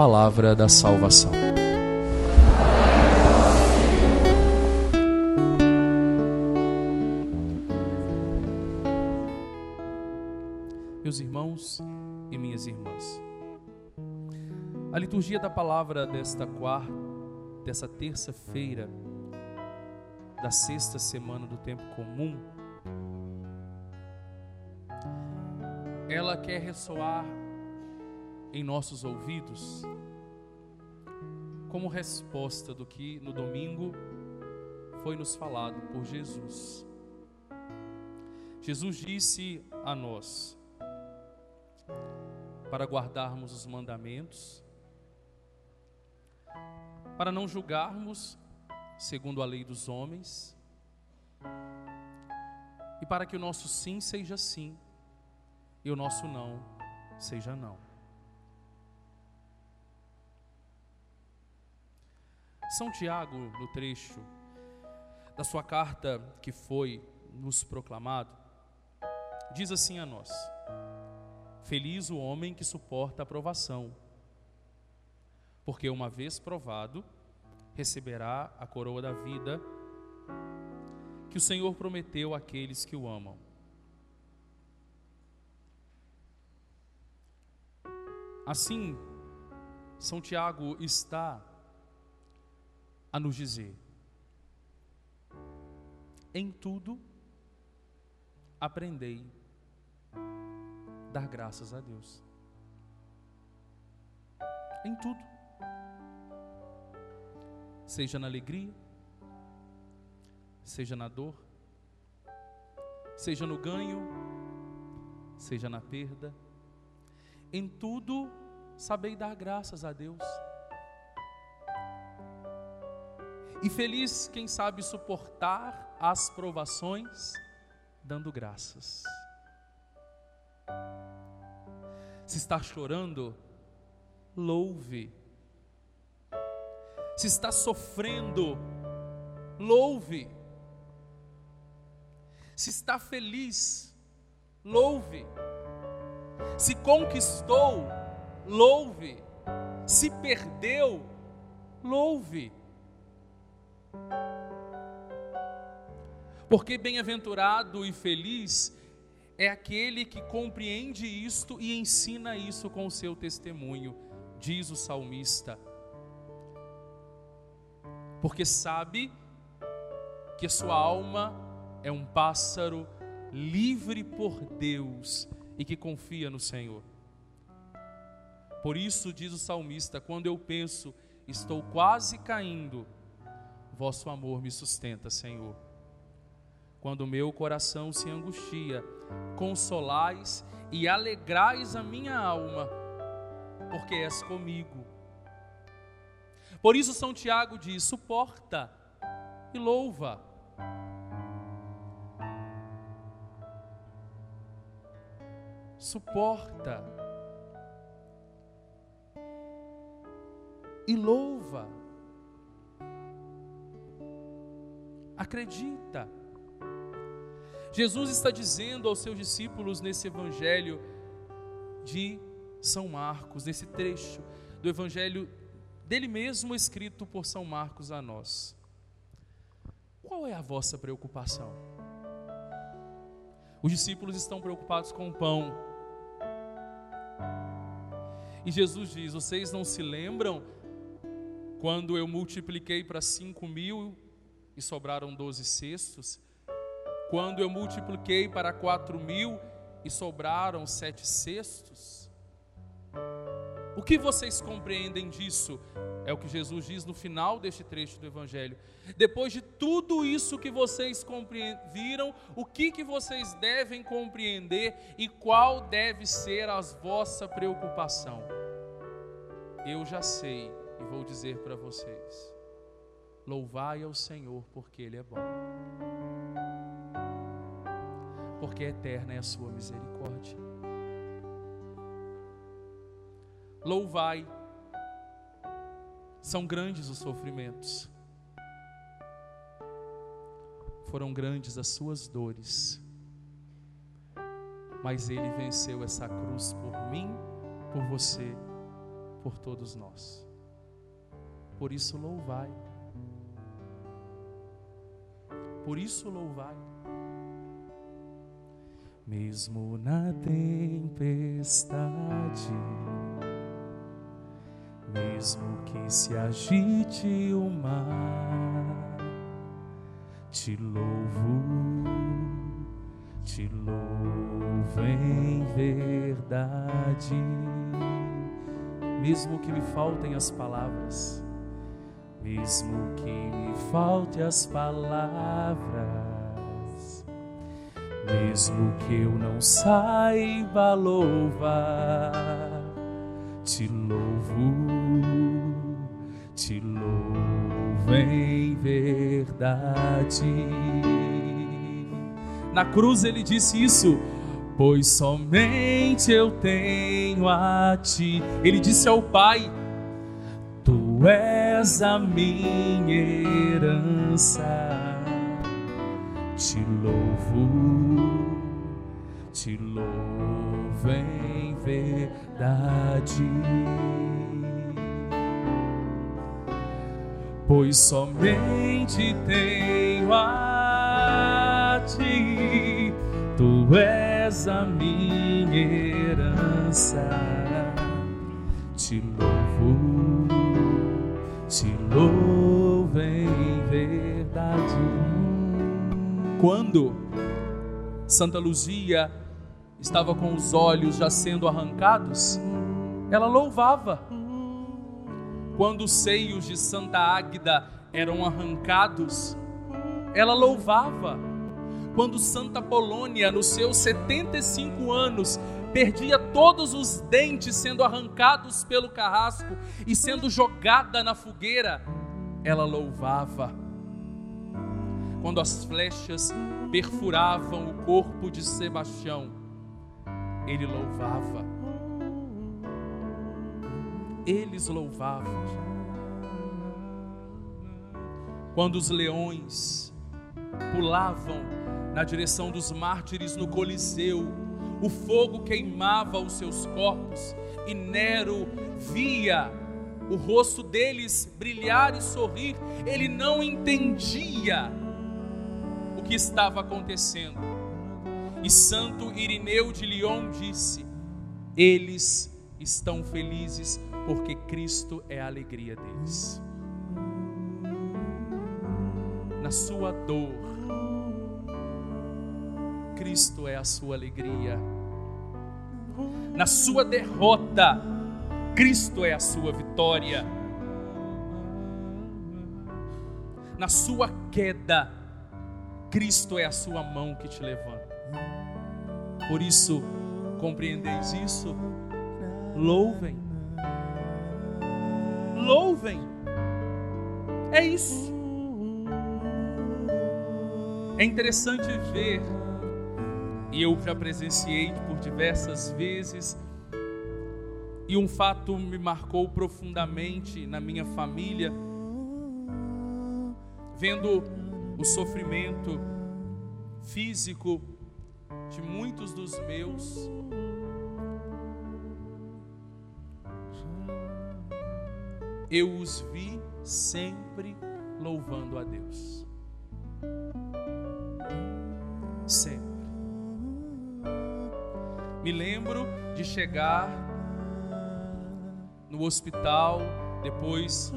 palavra da salvação. Meus irmãos e minhas irmãs, a liturgia da palavra desta quarta, dessa terça-feira, da sexta semana do tempo comum, ela quer ressoar em nossos ouvidos como resposta do que no domingo foi nos falado por Jesus. Jesus disse a nós para guardarmos os mandamentos, para não julgarmos segundo a lei dos homens, e para que o nosso sim seja sim e o nosso não seja não. São Tiago, no trecho da sua carta que foi nos proclamado, diz assim a nós: Feliz o homem que suporta a provação, porque uma vez provado, receberá a coroa da vida que o Senhor prometeu àqueles que o amam. Assim, São Tiago está a nos dizer: em tudo aprendei dar graças a Deus. Em tudo. Seja na alegria, seja na dor, seja no ganho, seja na perda. Em tudo, sabei dar graças a Deus. E feliz quem sabe suportar as provações, dando graças. Se está chorando, louve. Se está sofrendo, louve. Se está feliz, louve. Se conquistou, louve. Se perdeu, louve. Porque bem-aventurado e feliz é aquele que compreende isto e ensina isso com o seu testemunho, diz o salmista. Porque sabe que sua alma é um pássaro livre por Deus e que confia no Senhor. Por isso, diz o salmista: quando eu penso, estou quase caindo, vosso amor me sustenta, Senhor. Quando meu coração se angustia, consolais e alegrais a minha alma, porque és comigo. Por isso, São Tiago diz: suporta e louva. Suporta e louva. Acredita. Jesus está dizendo aos seus discípulos nesse evangelho de São Marcos, nesse trecho do evangelho dele mesmo escrito por São Marcos a nós. Qual é a vossa preocupação? Os discípulos estão preocupados com o pão. E Jesus diz: Vocês não se lembram quando eu multipliquei para cinco mil e sobraram doze cestos? Quando eu multipliquei para quatro mil e sobraram sete cestos? O que vocês compreendem disso? É o que Jesus diz no final deste trecho do Evangelho. Depois de tudo isso que vocês viram, o que, que vocês devem compreender e qual deve ser a vossa preocupação? Eu já sei e vou dizer para vocês: louvai ao Senhor porque Ele é bom porque eterna é a sua misericórdia. Louvai, são grandes os sofrimentos, foram grandes as suas dores, mas Ele venceu essa cruz por mim, por você por todos nós. Por isso louvai. Por isso louvai. Mesmo na tempestade, mesmo que se agite o mar, te louvo, te louvo em verdade, mesmo que me faltem as palavras mesmo que me falte as palavras, mesmo que eu não saiba louvar, te louvo, te louvo em verdade. Na cruz ele disse isso, pois somente eu tenho a ti. Ele disse ao Pai: Tu és a minha herança. Te louvo, te louvo em verdade. Pois somente tenho a ti, tu és a minha herança. Te louvo Santa Luzia estava com os olhos já sendo arrancados, ela louvava. Quando os seios de Santa Águida eram arrancados, ela louvava. Quando Santa Polônia, nos seus 75 anos, perdia todos os dentes sendo arrancados pelo carrasco e sendo jogada na fogueira, ela louvava. Quando as flechas perfuravam o corpo de Sebastião, ele louvava. Eles louvavam. Quando os leões pulavam na direção dos mártires no Coliseu, o fogo queimava os seus corpos e Nero via o rosto deles brilhar e sorrir, ele não entendia que estava acontecendo. E Santo Irineu de Lyon disse: Eles estão felizes porque Cristo é a alegria deles. Na sua dor, Cristo é a sua alegria. Na sua derrota, Cristo é a sua vitória. Na sua queda, Cristo é a sua mão que te levanta. Por isso, compreendeis isso? Louvem. Louvem. É isso. É interessante ver e eu já presenciei por diversas vezes. E um fato me marcou profundamente na minha família, vendo o sofrimento físico de muitos dos meus. Eu os vi sempre louvando a Deus. Sempre. Me lembro de chegar no hospital depois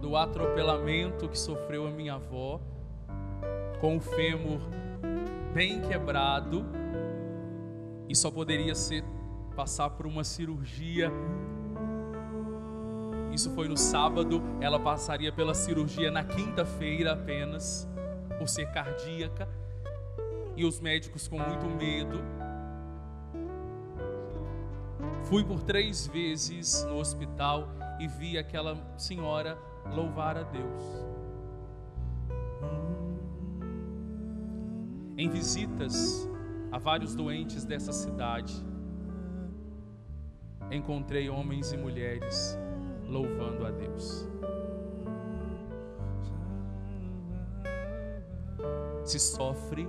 do atropelamento que sofreu a minha avó, com o fêmur bem quebrado e só poderia ser passar por uma cirurgia. Isso foi no sábado, ela passaria pela cirurgia na quinta-feira apenas, por ser cardíaca, e os médicos com muito medo Fui por três vezes no hospital e vi aquela senhora louvar a Deus. Em visitas a vários doentes dessa cidade, encontrei homens e mulheres louvando a Deus. Se sofre,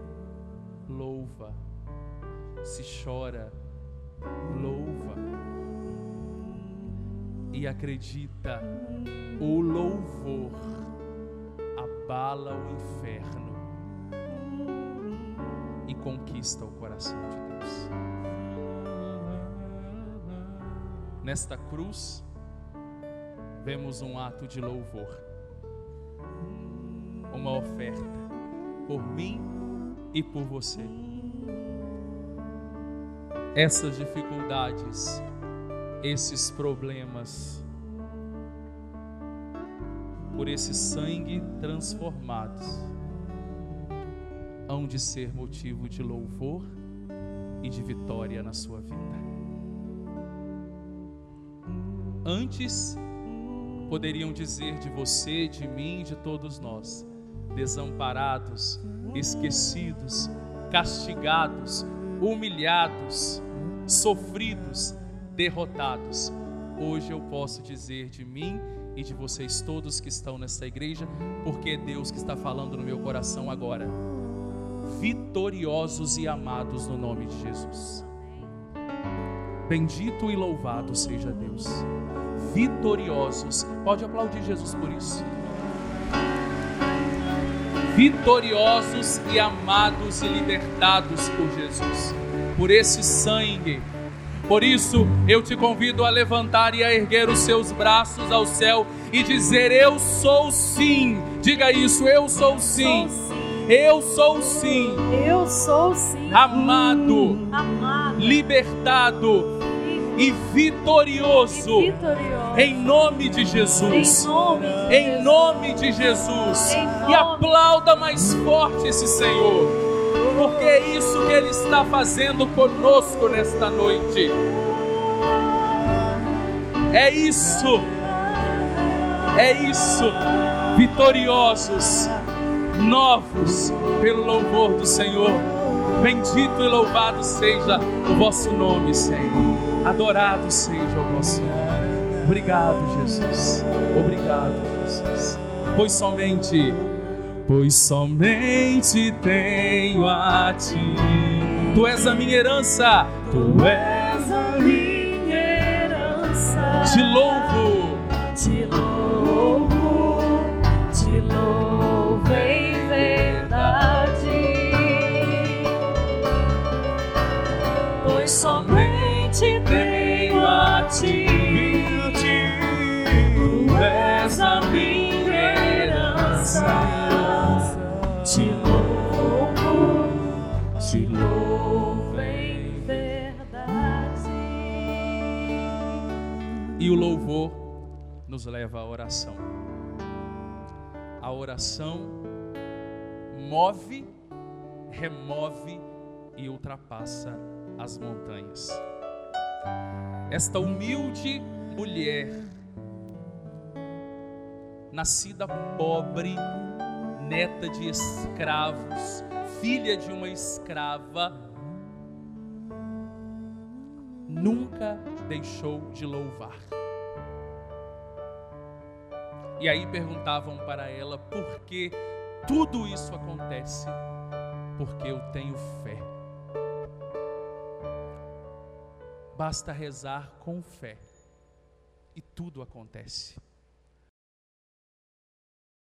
louva. Se chora, louva. e acredita, o louvor abala o inferno conquista o coração de Deus. Nesta cruz, vemos um ato de louvor, uma oferta por mim e por você. Essas dificuldades, esses problemas, por esse sangue transformados, hão de ser motivo de louvor e de vitória na sua vida. Antes, poderiam dizer de você, de mim, de todos nós, desamparados, esquecidos, castigados, humilhados, sofridos, derrotados. Hoje eu posso dizer de mim e de vocês todos que estão nessa igreja, porque é Deus que está falando no meu coração agora. Vitoriosos e amados no nome de Jesus. Bendito e louvado seja Deus. Vitoriosos. Pode aplaudir Jesus por isso vitoriosos e amados e libertados por Jesus, por esse sangue. Por isso, eu te convido a levantar e a erguer os seus braços ao céu e dizer: Eu sou sim. Diga isso, eu sou sim. Eu sou sim. Eu sou sim. Amado, Amado. libertado e vitorioso. E vitorioso. Em nome de Jesus. Em nome de Em Jesus. nome de Jesus. Em E nome- aplauda mais forte esse Senhor. Porque é isso que Ele está fazendo conosco nesta noite. É isso. É isso. Vitoriosos, novos pelo louvor do Senhor. Bendito e louvado seja o vosso nome, Senhor. Adorado seja o vosso nome. Obrigado, Jesus. Obrigado, Jesus. Pois somente, pois somente tenho a ti. Tu és a minha herança. Tu és a minha herança. te louvo. E o louvor nos leva à oração. A oração move, remove e ultrapassa as montanhas. Esta humilde mulher, nascida pobre, neta de escravos, filha de uma escrava, nunca deixou de louvar. E aí perguntavam para ela por que tudo isso acontece. Porque eu tenho fé. Basta rezar com fé e tudo acontece.